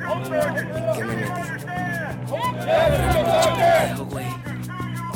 ¿Qué me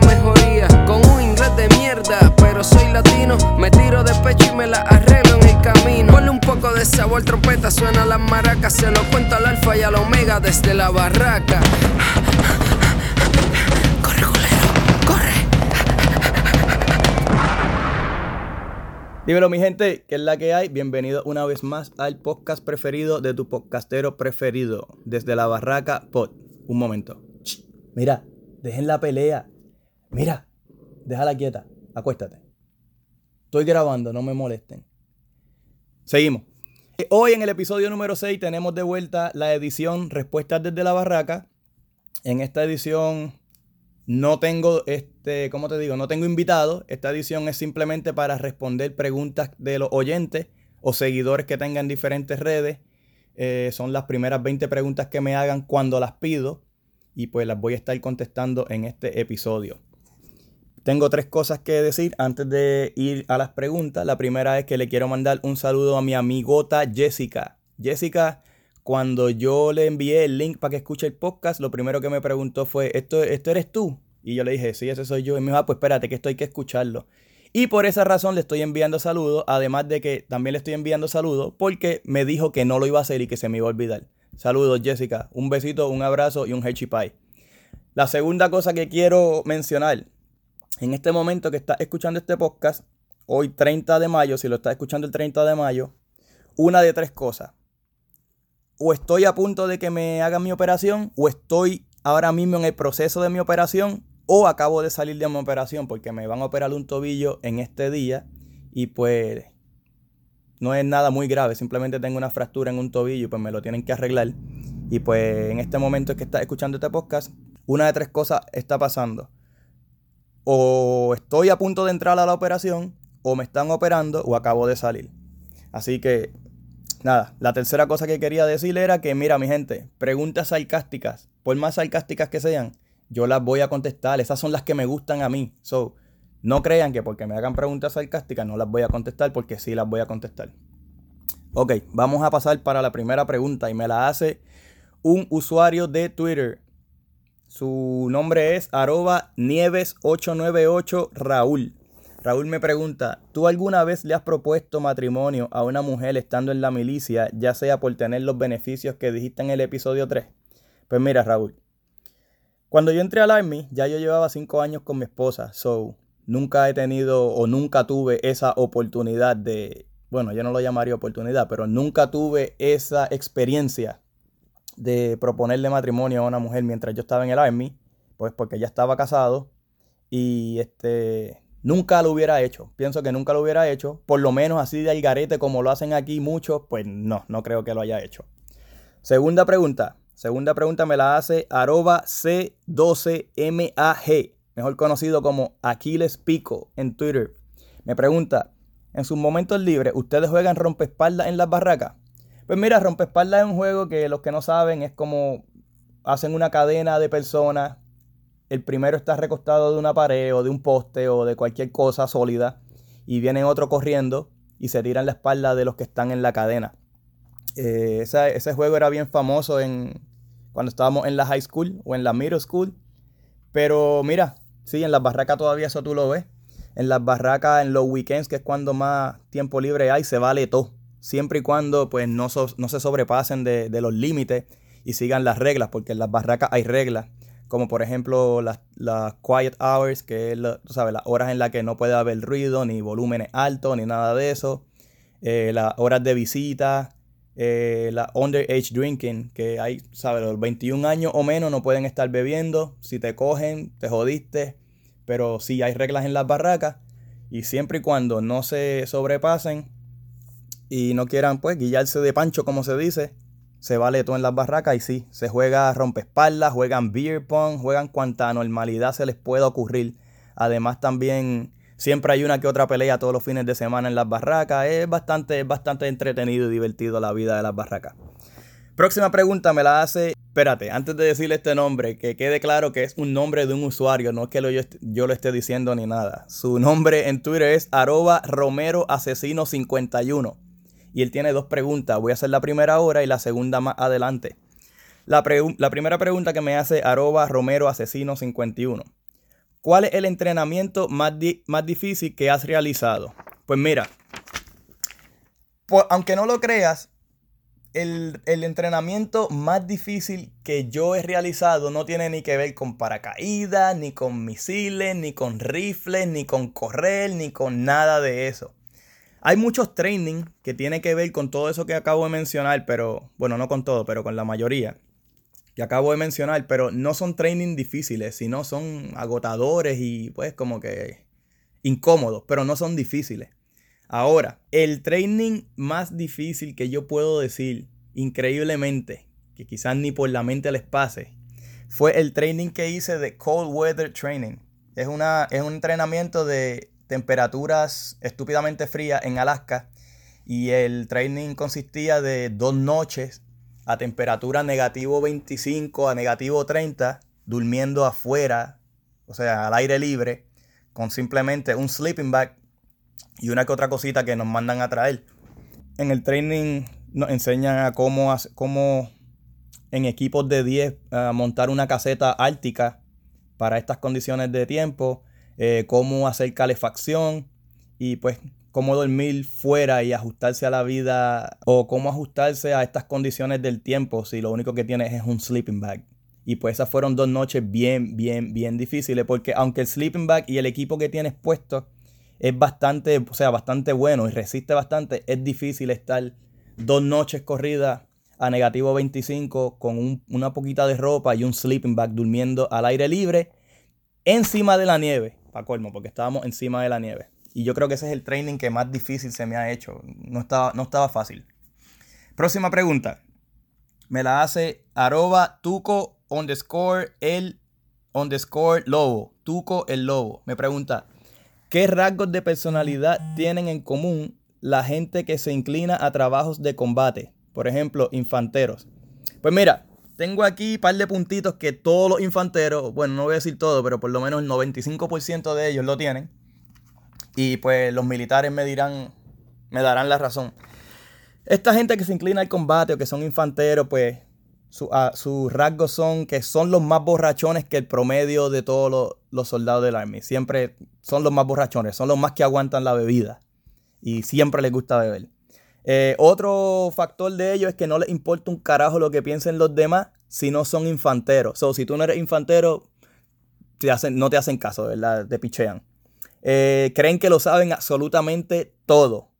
mejoría, con un inglés de mierda, pero soy latino, me tiro de pecho y me la arreglo en el camino. Ponle un poco de sabor, trompeta, suena las maracas, se lo cuento al alfa y al omega desde la barraca. Corre, culero, corre. Dímelo mi gente, ¿qué es la que hay? Bienvenido una vez más al podcast preferido de tu podcastero preferido, desde la barraca pod. Un momento. Mira, dejen la pelea. Mira, déjala quieta, acuéstate. Estoy grabando, no me molesten. Seguimos. Eh, Hoy en el episodio número 6 tenemos de vuelta la edición Respuestas desde la barraca. En esta edición no tengo, este, ¿cómo te digo? No tengo invitado. Esta edición es simplemente para responder preguntas de los oyentes o seguidores que tengan diferentes redes. Eh, son las primeras 20 preguntas que me hagan cuando las pido y pues las voy a estar contestando en este episodio. Tengo tres cosas que decir antes de ir a las preguntas. La primera es que le quiero mandar un saludo a mi amigota Jessica. Jessica, cuando yo le envié el link para que escuche el podcast, lo primero que me preguntó fue, ¿esto, esto eres tú? Y yo le dije, sí, ese soy yo. Y me dijo, ah, pues espérate, que esto hay que escucharlo. Y por esa razón le estoy enviando saludos, además de que también le estoy enviando saludos porque me dijo que no lo iba a hacer y que se me iba a olvidar. Saludos, Jessica. Un besito, un abrazo y un hechi pie. La segunda cosa que quiero mencionar, en este momento que estás escuchando este podcast, hoy 30 de mayo, si lo estás escuchando el 30 de mayo, una de tres cosas. O estoy a punto de que me hagan mi operación, o estoy ahora mismo en el proceso de mi operación, o acabo de salir de mi operación porque me van a operar un tobillo en este día y pues no es nada muy grave, simplemente tengo una fractura en un tobillo y pues me lo tienen que arreglar. Y pues en este momento que estás escuchando este podcast, una de tres cosas está pasando. O estoy a punto de entrar a la operación, o me están operando, o acabo de salir. Así que, nada, la tercera cosa que quería decir era que, mira, mi gente, preguntas sarcásticas, por más sarcásticas que sean, yo las voy a contestar. Esas son las que me gustan a mí. So, no crean que porque me hagan preguntas sarcásticas no las voy a contestar, porque sí las voy a contestar. Ok, vamos a pasar para la primera pregunta y me la hace un usuario de Twitter. Su nombre es arroba nieves898 Raúl. Raúl me pregunta, ¿tú alguna vez le has propuesto matrimonio a una mujer estando en la milicia, ya sea por tener los beneficios que dijiste en el episodio 3? Pues mira, Raúl, cuando yo entré al Army, ya yo llevaba 5 años con mi esposa, so nunca he tenido o nunca tuve esa oportunidad de, bueno, yo no lo llamaría oportunidad, pero nunca tuve esa experiencia de proponerle matrimonio a una mujer mientras yo estaba en el Army, pues porque ya estaba casado y este nunca lo hubiera hecho. Pienso que nunca lo hubiera hecho, por lo menos así de algarete como lo hacen aquí muchos, pues no, no creo que lo haya hecho. Segunda pregunta. Segunda pregunta me la hace arroba C12MAG, mejor conocido como Aquiles Pico en Twitter. Me pregunta, en sus momentos libres, ¿ustedes juegan rompespaldas en las barracas? Pues mira, rompespaldas es un juego que los que no saben es como hacen una cadena de personas. El primero está recostado de una pared o de un poste o de cualquier cosa sólida y viene otro corriendo y se tiran la espalda de los que están en la cadena. Eh, ese juego era bien famoso en, cuando estábamos en la high school o en la middle school. Pero mira, sí, en las barracas todavía eso tú lo ves. En las barracas, en los weekends, que es cuando más tiempo libre hay, se vale todo. Siempre y cuando pues no, no se sobrepasen de, de los límites y sigan las reglas, porque en las barracas hay reglas. Como por ejemplo las, quiet hours, que es la- sabes, las horas en las que no puede haber ruido, ni volúmenes altos, ni nada de eso. Eh, las horas de visita, eh, la underage drinking, que hay, ¿sabes? Los 21 años o menos no pueden estar bebiendo. Si te cogen, te jodiste. Pero sí hay reglas en las barracas. Y siempre y cuando no se sobrepasen y no quieran, pues, guillarse de pancho, como se dice, se vale todo en las barracas y sí, se juega rompespaldas, juegan beer pong, juegan cuanta normalidad se les pueda ocurrir. Además también siempre hay una que otra pelea todos los fines de semana en las barracas. Es bastante, es bastante entretenido y divertido la vida de las barracas. Próxima pregunta me la hace. Espérate, antes de decirle este nombre, que quede claro que es un nombre de un usuario, no es que yo, yo, lo esté diciendo ni nada. Su nombre en Twitter es arroba romero asesino 51 y él tiene dos preguntas. Voy a hacer la primera ahora y la segunda más adelante. La, primera pregunta que me hace arroba romero asesino 51. ¿Cuál es el entrenamiento más, más difícil que has realizado? Pues mira, aunque no lo creas, el, el, entrenamiento más difícil que yo he realizado no tiene ni que ver con paracaídas, ni con misiles, ni con rifles, ni con correr, ni con nada de eso. Hay muchos training que tiene que ver con todo eso que acabo de mencionar, pero bueno, no con todo, pero con la mayoría que acabo de mencionar, pero no son training difíciles, sino son agotadores y pues como que incómodos, pero no son difíciles. Ahora, el training más difícil que yo puedo decir, increíblemente, que quizás ni por la mente les pase, fue el training que hice de Cold Weather Training. Es, una, es un entrenamiento de temperaturas estúpidamente frías en Alaska y el training consistía de dos noches a temperatura negativo 25 a negativo 30, durmiendo afuera, o sea, al aire libre, con simplemente un sleeping bag y una que otra cosita que nos mandan a traer. En el training nos enseñan a cómo, cómo en equipos de 10 montar una caseta ártica para estas condiciones de tiempo eh, cómo hacer calefacción y pues cómo dormir fuera y ajustarse a la vida o cómo ajustarse a estas condiciones del tiempo si lo único que tienes es un sleeping bag. Y pues esas fueron dos noches bien, bien, bien difíciles porque aunque el sleeping bag y el equipo que tienes puesto es bastante, o sea, bastante bueno y resiste bastante, es difícil estar dos noches corridas a negativo 25 con una poquita de ropa y un sleeping bag durmiendo al aire libre encima de la nieve colmo, porque estábamos encima de la nieve. Y yo creo que ese es el training que más difícil se me ha hecho. No estaba, no estaba fácil. Próxima pregunta. Me la hace arroba tuco underscore el underscore lobo. Tuco el lobo. Me pregunta, ¿qué rasgos de personalidad tienen en común la gente que se inclina a trabajos de combate? Por ejemplo, infanteros. Pues mira, tengo aquí un par de puntitos que todos los infanteros, bueno, no voy a decir todo, pero por lo menos el 95% de ellos lo tienen. Y pues los militares me dirán, me darán la razón. Esta gente que se inclina al combate o que son infanteros, pues sus rasgos son que son los más borrachones que el promedio de todos los soldados del Army. Siempre son los más borrachones, son los más que aguantan la bebida. Y siempre les gusta beber. Eh, otro factor de ello es que no les importa un carajo lo que piensen los demás si no son infanteros. O si tú no eres infantero, te hacen, no te hacen caso, ¿verdad? Te pichean. Eh, creen que lo saben absolutamente todo.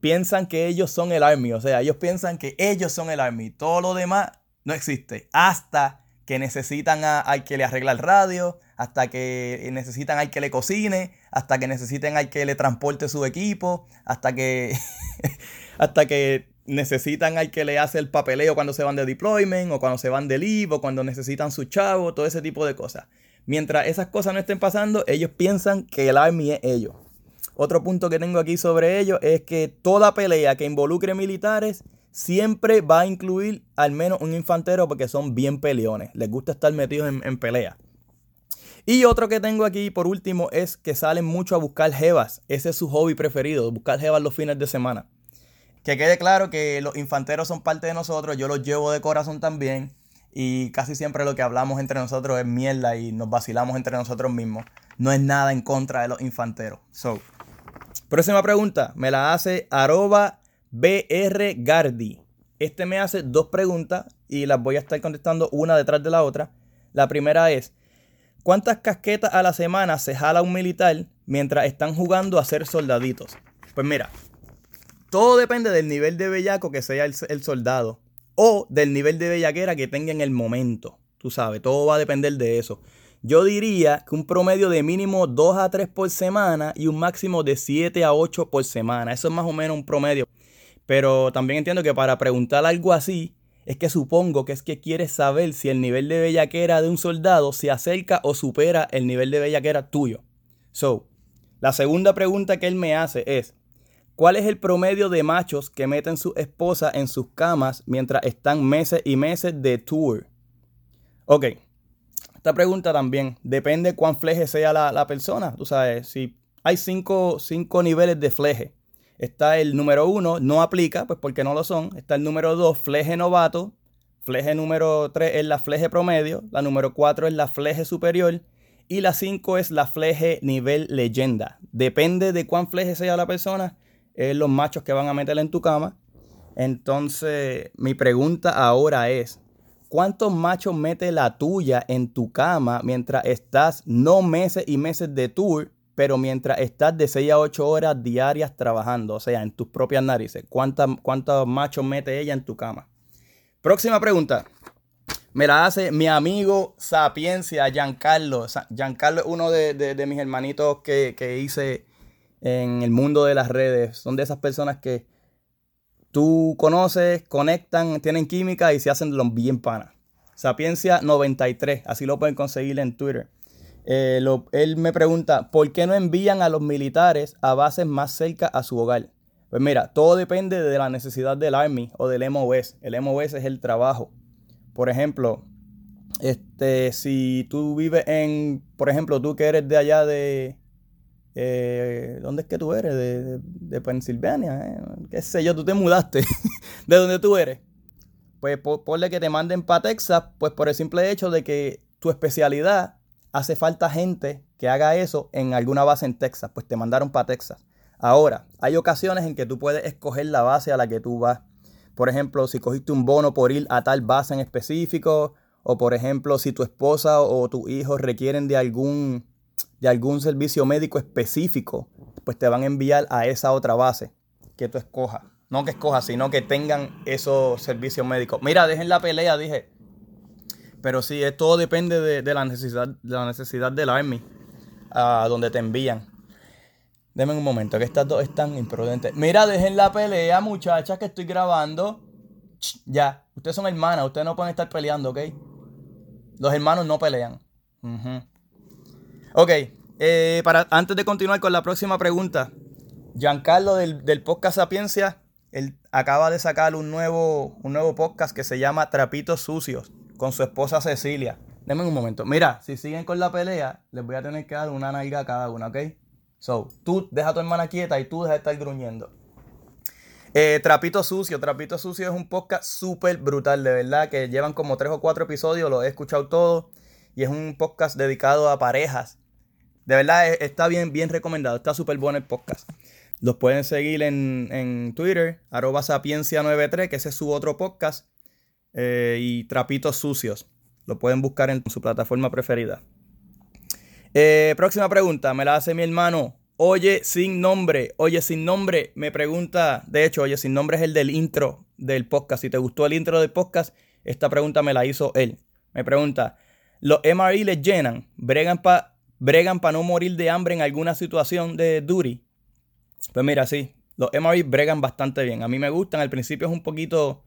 Piensan que ellos son el army, o sea, ellos piensan que ellos son el army. Todo lo demás no existe. Hasta que necesitan a, al que le arregla el radio, hasta que necesitan al que le cocine, hasta que necesiten al que le transporte su equipo, hasta que hasta que necesitan al que le hace el papeleo cuando se van de deployment o cuando se van de leave o cuando necesitan su chavo, todo ese tipo de cosas. Mientras esas cosas no estén pasando, ellos piensan que el Army es ellos. Otro punto que tengo aquí sobre ello es que toda pelea que involucre militares siempre va a incluir al menos un infantero porque son bien peleones. Les gusta estar metidos en, en pelea. Y otro que tengo aquí por último es que salen mucho a buscar jevas. Ese es su hobby preferido, buscar jevas los fines de semana. Que quede claro que los infanteros son parte de nosotros, yo los llevo de corazón también. Y casi siempre lo que hablamos entre nosotros es mierda y nos vacilamos entre nosotros mismos. No es nada en contra de los infanteros. So, próxima pregunta, me la hace arroba brgardi. Este me hace dos preguntas y las voy a estar contestando una detrás de la otra. La primera es, ¿cuántas casquetas a la semana se jala un militar mientras están jugando a ser soldaditos? Pues mira, todo depende del nivel de bellaco que sea el, soldado o del nivel de bellaquera que tenga en el momento. Tú sabes, todo va a depender de eso. Yo diría que un promedio de mínimo 2 a 3 por semana y un máximo de 7 a 8 por semana. Eso es más o menos un promedio. Pero también entiendo que para preguntar algo así es que supongo que es que quieres saber si el nivel de bellaquera de un soldado se acerca o supera el nivel de bellaquera tuyo. So, la segunda pregunta que él me hace es, ¿cuál es el promedio de machos que meten su esposa en sus camas mientras están meses y meses de tour? Ok, esta pregunta también depende cuán fleje sea la, persona. Tú sabes, si hay cinco, cinco niveles de fleje. Está el número uno, no aplica, pues porque no lo son. Está el número dos, fleje novato. Fleje número tres es la fleje promedio. La número cuatro es la fleje superior. Y la cinco es la fleje nivel leyenda. Depende de cuán fleje sea la persona, es los machos que van a meterle en tu cama. Entonces, mi pregunta ahora es, ¿cuántos machos mete la tuya en tu cama mientras estás no meses y meses de tour, pero mientras estás de 6 a 8 horas diarias trabajando, o sea, en tus propias narices. ¿Cuántos machos mete ella en tu cama? Próxima pregunta. Me la hace mi amigo Sapiencia, Giancarlo. Giancarlo es uno de, mis hermanitos que, que, hice en el mundo de las redes. Son de esas personas que tú conoces, conectan, tienen química y se hacen los bien panas. Sapiencia 93, así lo pueden conseguir en Twitter. Eh, él me pregunta, ¿por qué no envían a los militares a bases más cerca a su hogar? Pues mira, todo depende de la necesidad del Army o del MOS. El MOS es el trabajo. Por ejemplo, este, si tú vives en, por ejemplo, tú que eres de allá de, eh, ¿dónde es que tú eres? De, de, Pensilvania, eh? qué sé yo, tú te mudaste de donde tú eres. Pues por, ponle que te manden para Texas, pues por el simple hecho de que tu especialidad hace falta gente que haga eso en alguna base en Texas, pues te mandaron para Texas. Ahora, hay ocasiones en que tú puedes escoger la base a la que tú vas. Por ejemplo, si cogiste un bono por ir a tal base en específico, o por ejemplo, si tu esposa o tu hijo requieren de algún, de algún servicio médico específico, pues te van a enviar a esa otra base que tú escojas. No que escojas, sino que tengan esos servicios médicos. Mira, dejen la pelea, dije. Pero sí, todo depende de, la necesidad, de la necesidad del Army, a donde te envían. Denme un momento, que estas dos están imprudentes. Mira, dejen la pelea, muchachas, que estoy grabando. ya, ustedes son hermanas, ustedes no pueden estar peleando, ¿ok? Los hermanos no pelean. Ok, eh, para, antes de continuar con la próxima pregunta, Giancarlo del, del podcast Sapiencia, él acaba de sacar un nuevo, un nuevo podcast que se llama Trapitos Sucios con su esposa Cecilia. Denme un momento. Mira, si siguen con la pelea, les voy a tener que dar una nalga a cada una, ¿ok? So, tú deja a tu hermana quieta y tú deja de estar gruñendo. Eh, Trapito Sucio. Trapito Sucio es un podcast súper brutal, de verdad, que llevan como tres o cuatro episodios, lo he escuchado todo. Y es un podcast dedicado a parejas. De verdad, e, está bien, bien recomendado. Está súper bueno el podcast. Los pueden seguir en, en Twitter, arroba sapiencia93, que ese es su otro podcast. Eh, y Trapitos Sucios. Lo pueden buscar en su plataforma preferida. Eh, próxima pregunta, me la hace mi hermano. Oye sin nombre, oye sin nombre, me pregunta, de hecho, oye sin nombre es el del intro del podcast. Si te gustó el intro del podcast, esta pregunta me la hizo él. Me pregunta, ¿los MRI les llenan? ¿Bregan para bregan no morir de hambre en alguna situación de duty? Pues mira, sí, los MRI bregan bastante bien. A mí me gustan, al principio es un poquito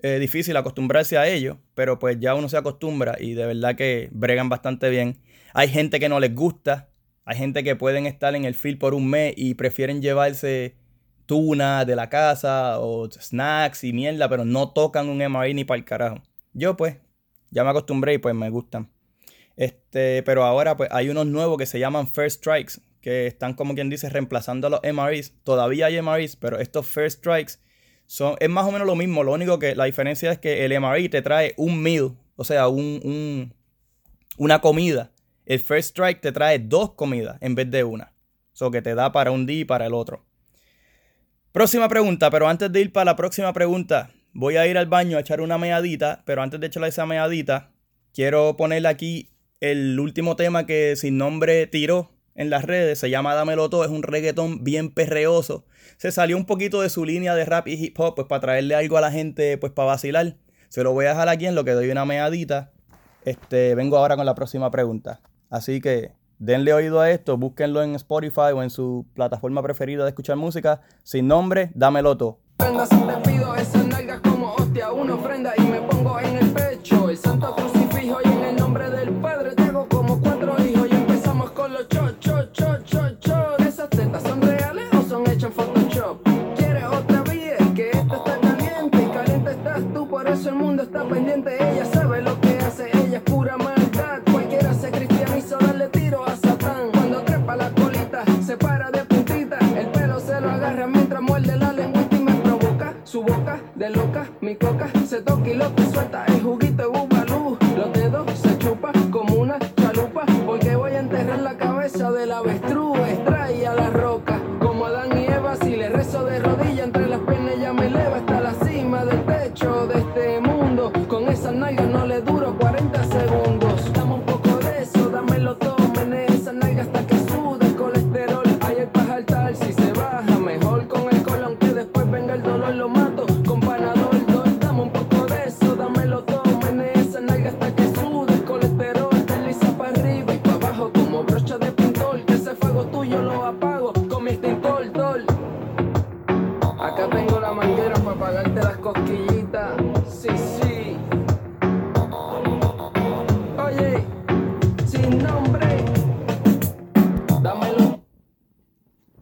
eh, difícil acostumbrarse a ello, pero pues ya uno se acostumbra y de verdad que bregan bastante bien. Hay gente que no les gusta, hay gente que pueden estar en el field por un mes y prefieren llevarse tuna de la casa o snacks y mierda, pero no tocan un MRI ni para el carajo. Yo pues ya me acostumbré y pues me gustan. Este, pero ahora pues hay unos nuevos que se llaman First Strikes, que están como quien dice reemplazando a los MRIs. Todavía hay MRIs, pero estos First Strikes son, es más o menos lo mismo, lo único que la diferencia es que el MRI te trae un meal, o sea, un, una comida. El First Strike te trae dos comidas en vez de una. Eso que te da para un día y para el otro. Próxima pregunta, pero antes de ir para la próxima pregunta, voy a ir al baño a echar una meadita, pero antes de echarle esa meadita, quiero ponerle aquí el último tema que sin nombre tiró en las redes, se llama Dámelo Todo, es un reggaetón bien perreoso. Se salió un poquito de su línea de rap y hip hop, pues para traerle algo a la gente, pues para vacilar. Se lo voy a dejar aquí en lo que doy una meadita. Este, vengo ahora con la próxima pregunta. Así que denle oído a esto, búsquenlo en Spotify o en su plataforma preferida de escuchar música. Sin nombre, Dámelo Todo. como hostia, una ofrenda y me pongo está pendiente. Ella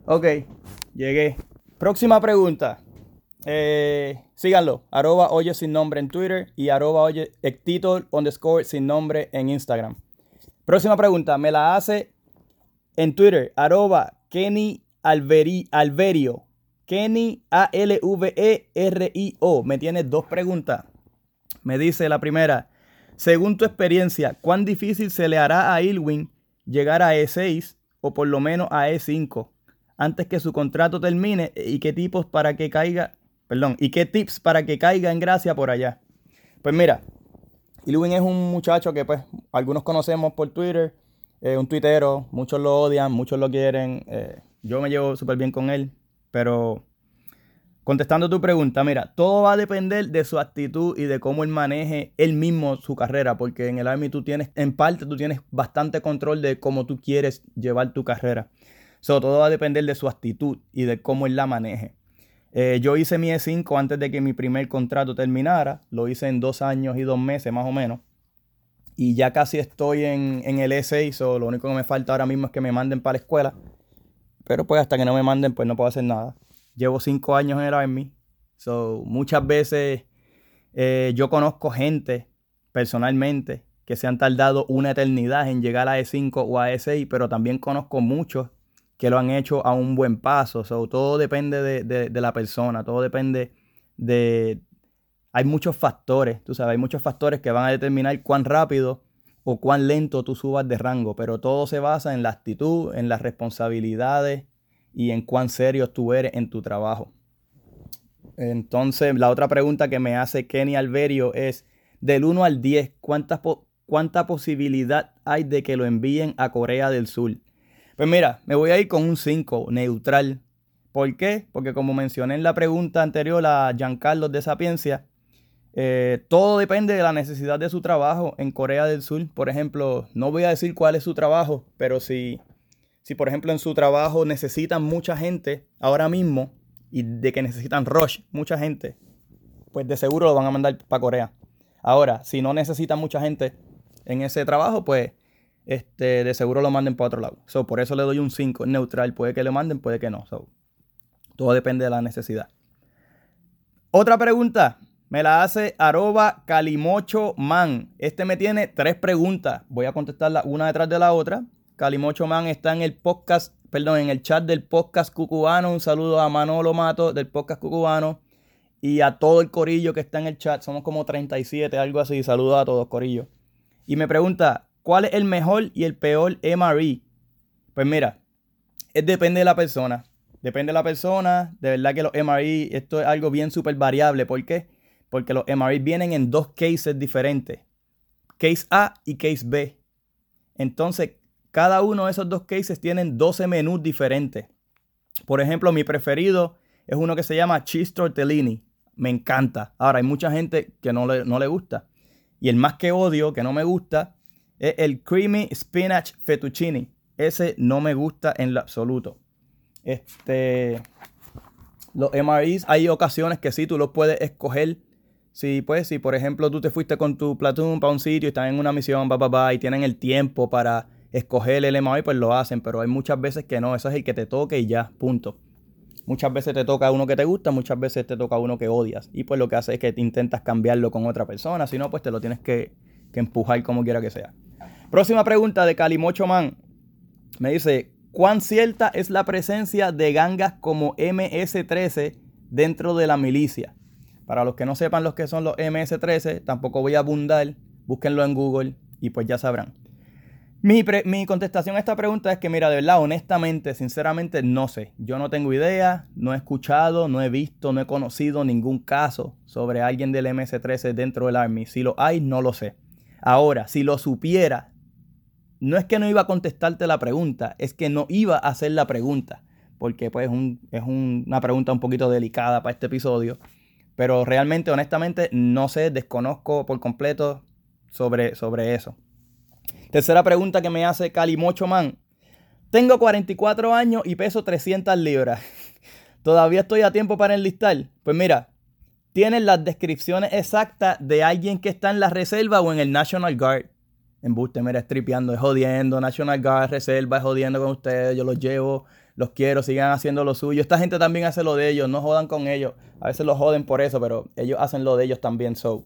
Ok, llegué. Próxima pregunta. Eh, síganlo. Arroba oye sin nombre en Twitter y arroba oye underscore sin nombre en Instagram. Próxima pregunta. Me la hace en Twitter. Arroba Kenny Alberi- Alverio. Kenny A-L-V-E-R-I-O. Me tiene dos preguntas. Me dice la primera. Según tu experiencia, ¿cuán difícil se le hará a Ilwin llegar a E6 o por lo menos a E5 antes que su contrato termine y qué tipos para que caiga, perdón, y qué tips para que caiga en gracia por allá? Pues mira, Ilwin es un muchacho que pues algunos conocemos por Twitter, eh, un tuitero, muchos lo odian, muchos lo quieren, eh, yo me llevo súper bien con él, pero Contestando tu pregunta, mira, todo va a depender de su actitud y de cómo él maneje él mismo su carrera, porque en el Army tú tienes, en parte tú tienes bastante control de cómo tú quieres llevar tu carrera. So, todo va a depender de su actitud y de cómo él la maneje. Eh, yo hice mi E5 antes de que mi primer contrato terminara, lo hice en dos años y dos meses más o menos. Y ya casi estoy en, en el E6, so, lo único que me falta ahora mismo es que me manden para la escuela. Pero pues hasta que no me manden, pues no puedo hacer nada. Llevo cinco años en el Army. So, muchas veces eh, yo conozco gente personalmente que se han tardado una eternidad en llegar a E5 o a E6, pero también conozco muchos que lo han hecho a un buen paso. So, todo depende de, la persona, todo depende de... Hay muchos factores, tú sabes, hay muchos factores que van a determinar cuán rápido o cuán lento tú subas de rango, pero todo se basa en la actitud, en las responsabilidades y en cuán serio tú eres en tu trabajo. Entonces, la otra pregunta que me hace Kenny Alverio es, del 1 al 10, ¿cuánta, po- ¿cuánta posibilidad hay de que lo envíen a Corea del Sur? Pues mira, me voy a ir con un 5, neutral. ¿Por qué? Porque como mencioné en la pregunta anterior a Giancarlo de Sapiencia, eh, todo depende de la necesidad de su trabajo en Corea del Sur. Por ejemplo, no voy a decir cuál es su trabajo, pero si, si por ejemplo en su trabajo necesitan mucha gente ahora mismo y de que necesitan rush, mucha gente, pues de seguro lo van a mandar para Corea. Ahora, si no necesitan mucha gente en ese trabajo, pues este, de seguro lo manden para otro lado. So, por eso le doy un 5, neutral. Puede que le manden, puede que no. So, todo depende de la necesidad. Otra pregunta. Me la hace arroba calimocho man. Este me tiene tres preguntas. Voy a contestarlas una detrás de la otra. Calimocho man está en el podcast, perdón, en el chat del podcast cucubano. Un saludo a Manolo Mato del podcast cucubano. Y a todo el corillo que está en el chat. Somos como 37, algo así. Saludos a todos, corillo. Y me pregunta, ¿cuál es el mejor y el peor MRE? Pues mira, depende de la persona. Depende de la persona. De verdad que los MRE, esto es algo bien súper variable. ¿Por qué? Porque los MRE vienen en dos cases diferentes. Case A y case B. Entonces, cada uno de esos dos cases tienen 12 menús diferentes. Por ejemplo, mi preferido es uno que se llama cheese tortellini. Me encanta. Ahora, hay mucha gente que no le, no le gusta. Y el más que odio, que no me gusta, es el creamy spinach fettuccine. Ese no me gusta en lo absoluto. Este, los MREs hay ocasiones que sí, tú los puedes escoger Si, pues, si por ejemplo tú te fuiste con tu platoon para un sitio y están en una misión, pa, pa, y tienen el tiempo para escoger el MOI, pues lo hacen, pero hay muchas veces que no, eso es el que te toque y ya, punto. Muchas veces te toca uno que te gusta, muchas veces te toca uno que odias. Y pues lo que hace es que te intentas cambiarlo con otra persona, si no, pues te lo tienes que, que empujar como quiera que sea. Próxima pregunta de Calimocho Man. Me dice, ¿cuán cierta es la presencia de gangas como MS-13 dentro de la milicia? Para los que no sepan lo que son los MS-13, tampoco voy a abundar, búsquenlo en Google y pues ya sabrán. Mi, mi, contestación a esta pregunta es que, mira, de verdad, honestamente, sinceramente, no sé. Yo no tengo idea, no he escuchado, no he visto, no he conocido ningún caso sobre alguien del MS-13 dentro del Army. Si lo hay, no lo sé. Ahora, si lo supiera, no es que no iba a contestarte la pregunta, es que no iba a hacer la pregunta, porque pues es una pregunta un poquito delicada para este episodio. Pero realmente, honestamente, no sé, desconozco por completo sobre, sobre eso. Tercera pregunta que me hace Calimocho Man. Tengo 44 años y peso 300 libras. ¿Todavía estoy a tiempo para enlistar? Pues mira, tienes las descripciones exactas de alguien que está en la reserva o en el National Guard. En Buste, mira, estripeando, es jodiendo. National Guard, reserva, es jodiendo con ustedes. Yo los llevo, los quiero, sigan haciendo lo suyo. Esta gente también hace lo de ellos, no jodan con ellos. A veces los joden por eso, pero ellos hacen lo de ellos también. So,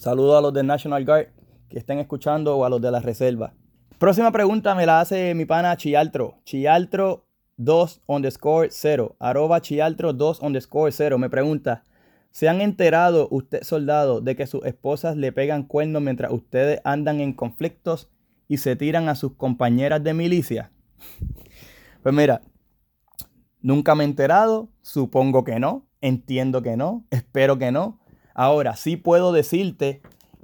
saludo a los de National Guard que estén escuchando o a los de la reserva. Próxima pregunta me la hace mi pana Chialtro. Chialtro 2 underscore 0. Arroba Chialtro 2 underscore 0. Me pregunta, ¿Se han enterado usted, soldado, de que sus esposas le pegan cuernos mientras ustedes andan en conflictos y se tiran a sus compañeras de milicia? Pues mira, nunca me he enterado, supongo que no, entiendo que no, espero que no. Ahora sí puedo decirte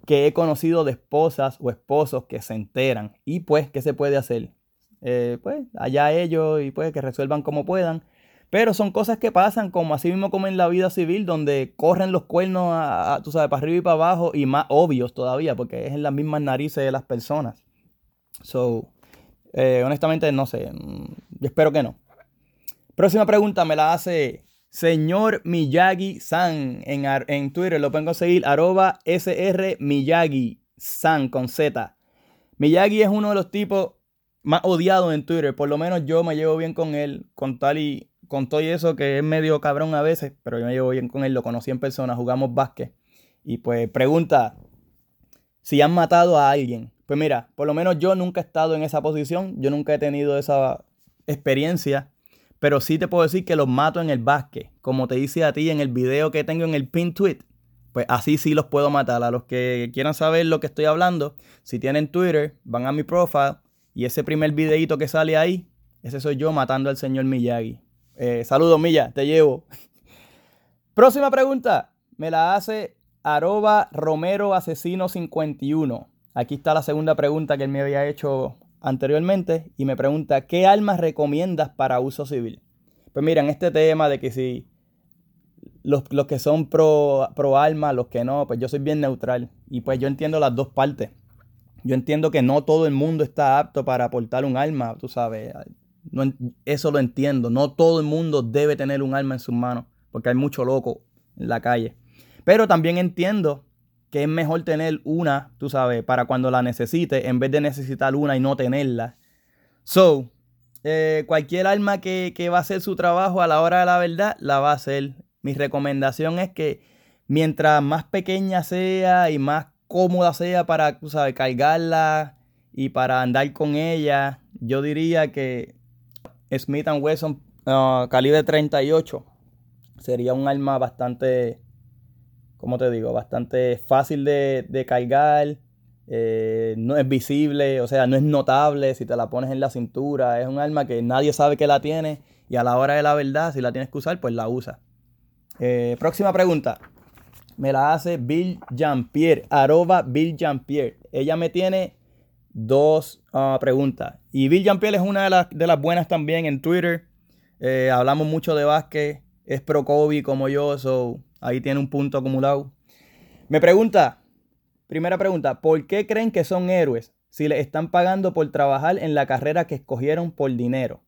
que he conocido de esposas o esposos que se enteran y pues, ¿qué se puede hacer? Eh, pues allá ellos y pues que resuelvan como puedan. Pero son cosas que pasan, como así mismo como en la vida civil, donde corren los cuernos, a, tú sabes, para arriba y para abajo, y más obvios todavía, porque es en las mismas narices de las personas. So, eh, honestamente, no sé. Mm, espero que no. Próxima pregunta me la hace señor Miyagi-san en, en, Twitter. Lo pueden conseguir, arroba SR Miyagi-san con Z. Miyagi es uno de los tipos más odiados en Twitter. Por lo menos yo me llevo bien con él, con tal y con todo eso que es medio cabrón a veces, pero yo me llevo bien con él, lo conocí en persona, jugamos básquet. Y pues pregunta si han matado a alguien. Pues mira, por lo menos yo nunca he estado en esa posición, yo nunca he tenido esa experiencia, pero sí te puedo decir que los mato en el básquet, como te dice a ti en el video que tengo en el pin tweet. Pues así sí los puedo matar. A los que quieran saber lo que estoy hablando, si tienen Twitter, van a mi profile y ese primer videito que sale ahí, ese soy yo matando al señor Miyagi. Eh, saludos, Milla, te llevo. Próxima pregunta. Me la hace arroba Romero Asesino 51. Aquí está la segunda pregunta que él me había hecho anteriormente y me pregunta, ¿qué armas recomiendas para uso civil? Pues mira, en este tema de que si los, que son pro, pro armas, los que no, pues yo soy bien neutral y pues yo entiendo las dos partes. Yo entiendo que no todo el mundo está apto para aportar un arma, tú sabes eso lo entiendo. No todo el mundo debe tener un arma en sus manos, porque hay mucho loco en la calle. Pero también entiendo que es mejor tener una, tú sabes, para cuando la necesite, en vez de necesitar una y no tenerla. So, eh, cualquier arma que, que va a hacer su trabajo a la hora de la verdad, la va a hacer. Mi recomendación es que mientras más pequeña sea y más cómoda sea para, tú sabes, cargarla y para andar con ella, yo diría que Smith Wesson uh, calibre 38 sería un arma bastante, ¿cómo te digo? Bastante fácil de, cargar, eh, no es visible, o sea, no es notable si te la pones en la cintura. Es un arma que nadie sabe que la tiene y a la hora de la verdad, si la tienes que usar, pues la usa. Eh, próxima pregunta. Me la hace Bill Jean-Pierre, arroba Bill Jean-Pierre. Ella me tiene dos ah, preguntas. Y Bill Jampiel es una de las, de las buenas también en Twitter. Eh, hablamos mucho de básquet. Es pro Kobe como yo, so ahí tiene un punto acumulado. Me pregunta, primera pregunta, ¿por qué creen que son héroes si les están pagando por trabajar en la carrera que escogieron por dinero?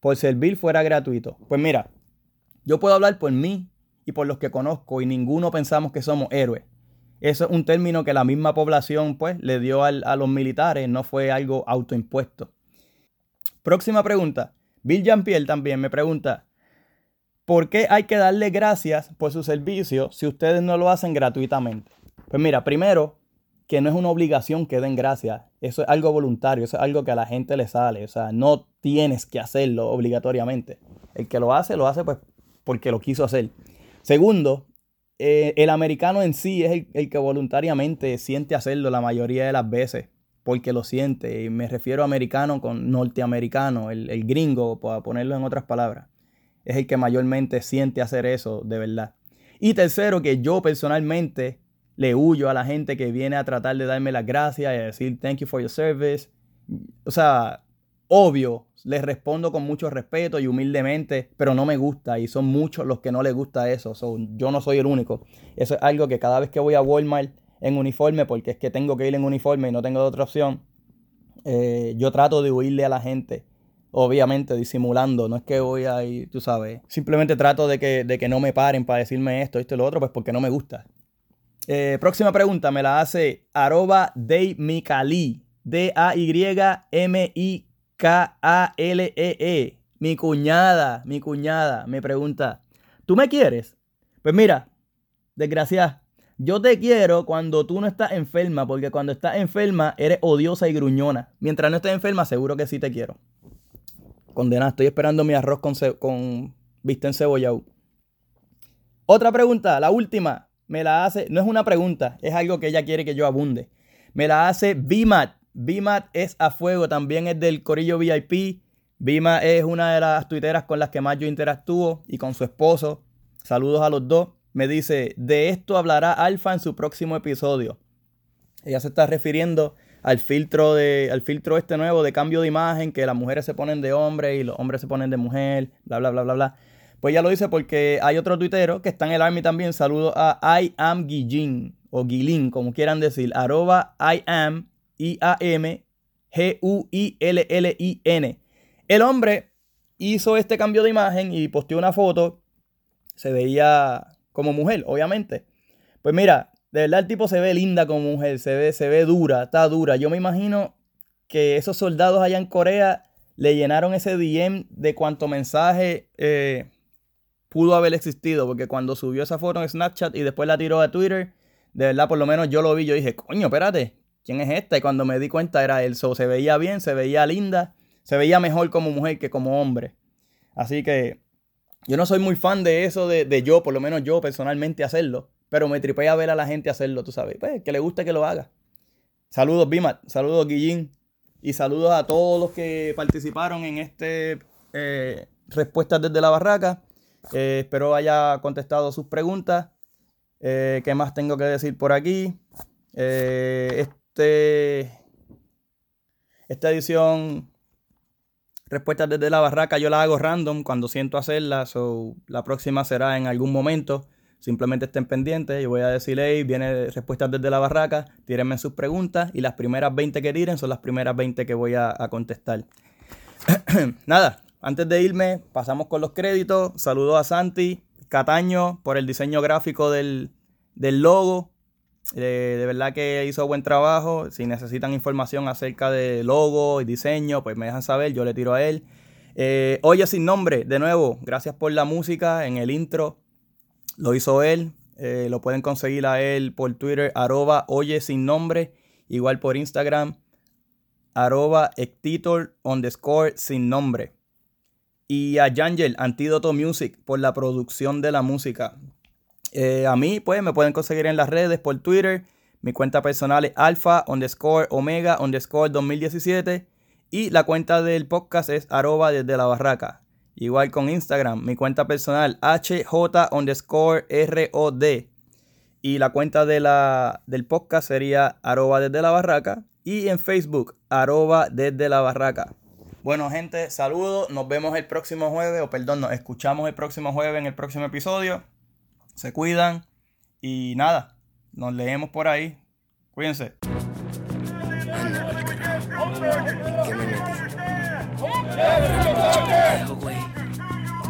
Por servir fuera gratuito. Pues mira, yo puedo hablar por mí y por los que conozco y ninguno pensamos que somos héroes. Eso es un término que la misma población pues le dio a los militares, no fue algo autoimpuesto. Próxima pregunta. Bill Jean-Pierre también me pregunta, ¿por qué hay que darle gracias por su servicio si ustedes no lo hacen gratuitamente? Pues mira, primero, que no es una obligación que den gracias, eso es algo voluntario, eso es algo que a la gente le sale, o sea, no tienes que hacerlo obligatoriamente. El que lo hace, lo hace pues porque lo quiso hacer. Segundo, eh, el americano en sí es el, que voluntariamente siente hacerlo la mayoría de las veces, porque lo siente. Y me refiero a americano con norteamericano, el, el gringo, para ponerlo en otras palabras. Es el que mayormente siente hacer eso de verdad. Y tercero, que yo personalmente le huyo a la gente que viene a tratar de darme las gracias y a decir thank you for your service. O sea, obvio, les respondo con mucho respeto y humildemente, pero no me gusta y son muchos los que no les gusta eso. yo no soy el único. Eso es algo que cada vez que voy a Walmart en uniforme, porque es que tengo que ir en uniforme y no tengo otra opción, eh, yo trato de huirle a la gente. Obviamente disimulando, no es que voy a ir, tú sabes. Simplemente trato de que, de que no me paren para decirme esto, esto y lo otro, pues porque no me gusta. Eh, próxima pregunta me la hace arroba Daymikali. K-A-L-E-E. Mi cuñada, mi cuñada me pregunta, ¿tú me quieres? Pues mira, desgraciada, yo te quiero cuando tú no estás enferma, porque cuando estás enferma eres odiosa y gruñona. Mientras no estés enferma, seguro que sí te quiero. Condenada, estoy esperando mi arroz con, con vista en. Otra pregunta, la última, me la hace, no es una pregunta, es algo que ella quiere que yo abunde. Me la hace Bimat Bimat es a fuego, también es del Corillo VIP. Bima es una de las tuiteras con las que más yo interactúo y con su esposo. Saludos a los dos. Me dice, de esto hablará Alfa en su próximo episodio. Ella se está refiriendo al filtro, de, al filtro este nuevo de cambio de imagen, que las mujeres se ponen de hombre y los hombres se ponen de mujer, bla, bla, bla, bla, bla. Pues ya lo dice porque hay otro tuitero que está en el Army también. Saludos a I am Guillin o Guilin, como quieran decir. Arroba I am I-A-M-G-U-I-L-L-I-N. El hombre hizo este cambio de imagen y posteó una foto. Se veía como mujer, obviamente. Pues mira, de verdad el tipo se ve linda como mujer, se ve, se ve dura, está dura. Yo me imagino que esos soldados allá en Corea le llenaron ese DM de cuánto mensaje eh, pudo haber existido, porque cuando subió esa foto en Snapchat y después la tiró a Twitter, de verdad por lo menos yo lo vi, yo dije, coño, espérate, ¿quién es esta? Y cuando me di cuenta era él. se veía bien, se veía linda, se veía mejor como mujer que como hombre. Así que yo no soy muy fan de eso, de, yo, por lo menos yo personalmente hacerlo. Pero me tripé a ver a la gente hacerlo, tú sabes. Pues que le guste que lo haga. Saludos, Bimat. Saludos, Guillín. Y saludos a todos los que participaron en este eh, Respuestas desde la Barraca. Eh, espero haya contestado sus preguntas. Eh, ¿Qué más tengo que decir por aquí? Este, esta edición, respuestas desde la barraca, yo la hago random cuando siento hacerla. So, la próxima será en algún momento. Simplemente estén pendientes. Yo voy a decir, hey, viene respuestas desde la barraca. Tírenme sus preguntas. Y las primeras 20 que tiren son las primeras 20 que voy a, contestar. Nada, antes de irme, pasamos con los créditos. Saludos a Santi Cataño por el diseño gráfico del, del logo. De verdad que hizo buen trabajo. Si necesitan información acerca de logo y diseño, pues me dejan saber, yo le tiro a él. Eh, Oye sin nombre, de nuevo, gracias por la música en el intro. Lo hizo él. Eh, lo pueden conseguir a él por Twitter, arroba Oye sin nombre. Igual por Instagram, arroba Ectitor underscore sin nombre. Y a Jangel, Antídoto Music, por la producción de la música. Eh, a mí, pues, me pueden conseguir en las redes por Twitter. Mi cuenta personal es alfa underscore omega underscore 2017. Y la cuenta del podcast es arroba desde la barraca. Igual con Instagram, mi cuenta personal hj underscore rod. Y la cuenta de la, del podcast sería arroba desde la barraca. Y en Facebook, arroba desde la barraca. Bueno, gente, saludos. Nos vemos el próximo jueves, o perdón, nos escuchamos el próximo jueves en el próximo episodio se cuidan y nada, nos leemos por ahí. Cuídense.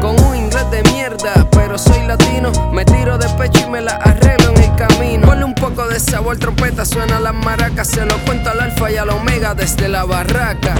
con un inglés de mierda, pero soy latino, me tiro de pecho y me la arreglo en el camino. Ponle un poco de sabor, trompeta, suena las maracas, se lo cuento al alfa y al omega desde la barraca.